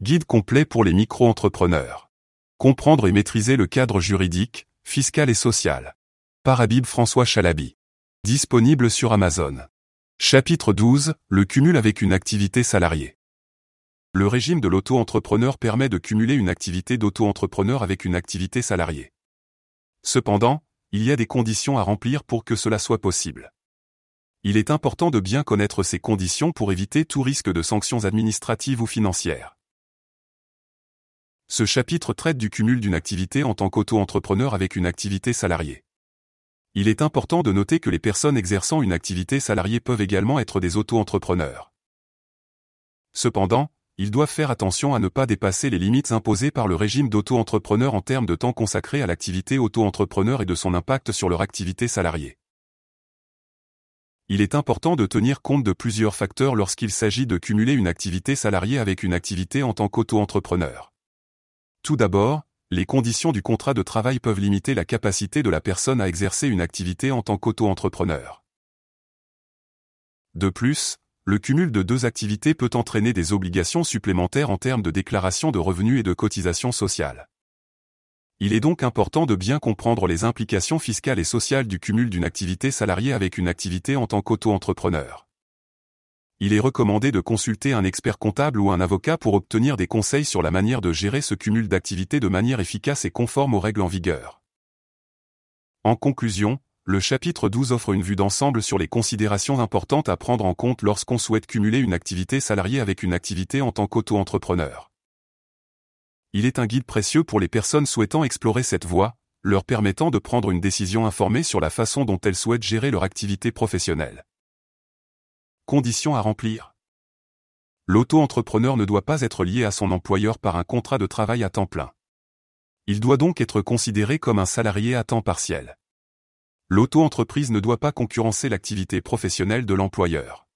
Guide complet pour les micro-entrepreneurs. Comprendre et maîtriser le cadre juridique, fiscal et social. Par Habib François Chalabi. Disponible sur Amazon. Chapitre 12. Le cumul avec une activité salariée. Le régime de l'auto-entrepreneur permet de cumuler une activité d'auto-entrepreneur avec une activité salariée. Cependant, il y a des conditions à remplir pour que cela soit possible. Il est important de bien connaître ces conditions pour éviter tout risque de sanctions administratives ou financières. Ce chapitre traite du cumul d'une activité en tant qu'auto-entrepreneur avec une activité salariée. Il est important de noter que les personnes exerçant une activité salariée peuvent également être des auto-entrepreneurs. Cependant, ils doivent faire attention à ne pas dépasser les limites imposées par le régime d'auto-entrepreneur en termes de temps consacré à l'activité auto-entrepreneur et de son impact sur leur activité salariée. Il est important de tenir compte de plusieurs facteurs lorsqu'il s'agit de cumuler une activité salariée avec une activité en tant qu'auto-entrepreneur. Tout d'abord, les conditions du contrat de travail peuvent limiter la capacité de la personne à exercer une activité en tant qu'auto-entrepreneur. De plus, le cumul de deux activités peut entraîner des obligations supplémentaires en termes de déclaration de revenus et de cotisations sociales. Il est donc important de bien comprendre les implications fiscales et sociales du cumul d'une activité salariée avec une activité en tant qu'auto-entrepreneur. Il est recommandé de consulter un expert comptable ou un avocat pour obtenir des conseils sur la manière de gérer ce cumul d'activités de manière efficace et conforme aux règles en vigueur. En conclusion, le chapitre 12 offre une vue d'ensemble sur les considérations importantes à prendre en compte lorsqu'on souhaite cumuler une activité salariée avec une activité en tant qu'auto-entrepreneur. Il est un guide précieux pour les personnes souhaitant explorer cette voie, leur permettant de prendre une décision informée sur la façon dont elles souhaitent gérer leur activité professionnelle. Conditions à remplir. L'auto-entrepreneur ne doit pas être lié à son employeur par un contrat de travail à temps plein. Il doit donc être considéré comme un salarié à temps partiel. L'auto-entreprise ne doit pas concurrencer l'activité professionnelle de l'employeur.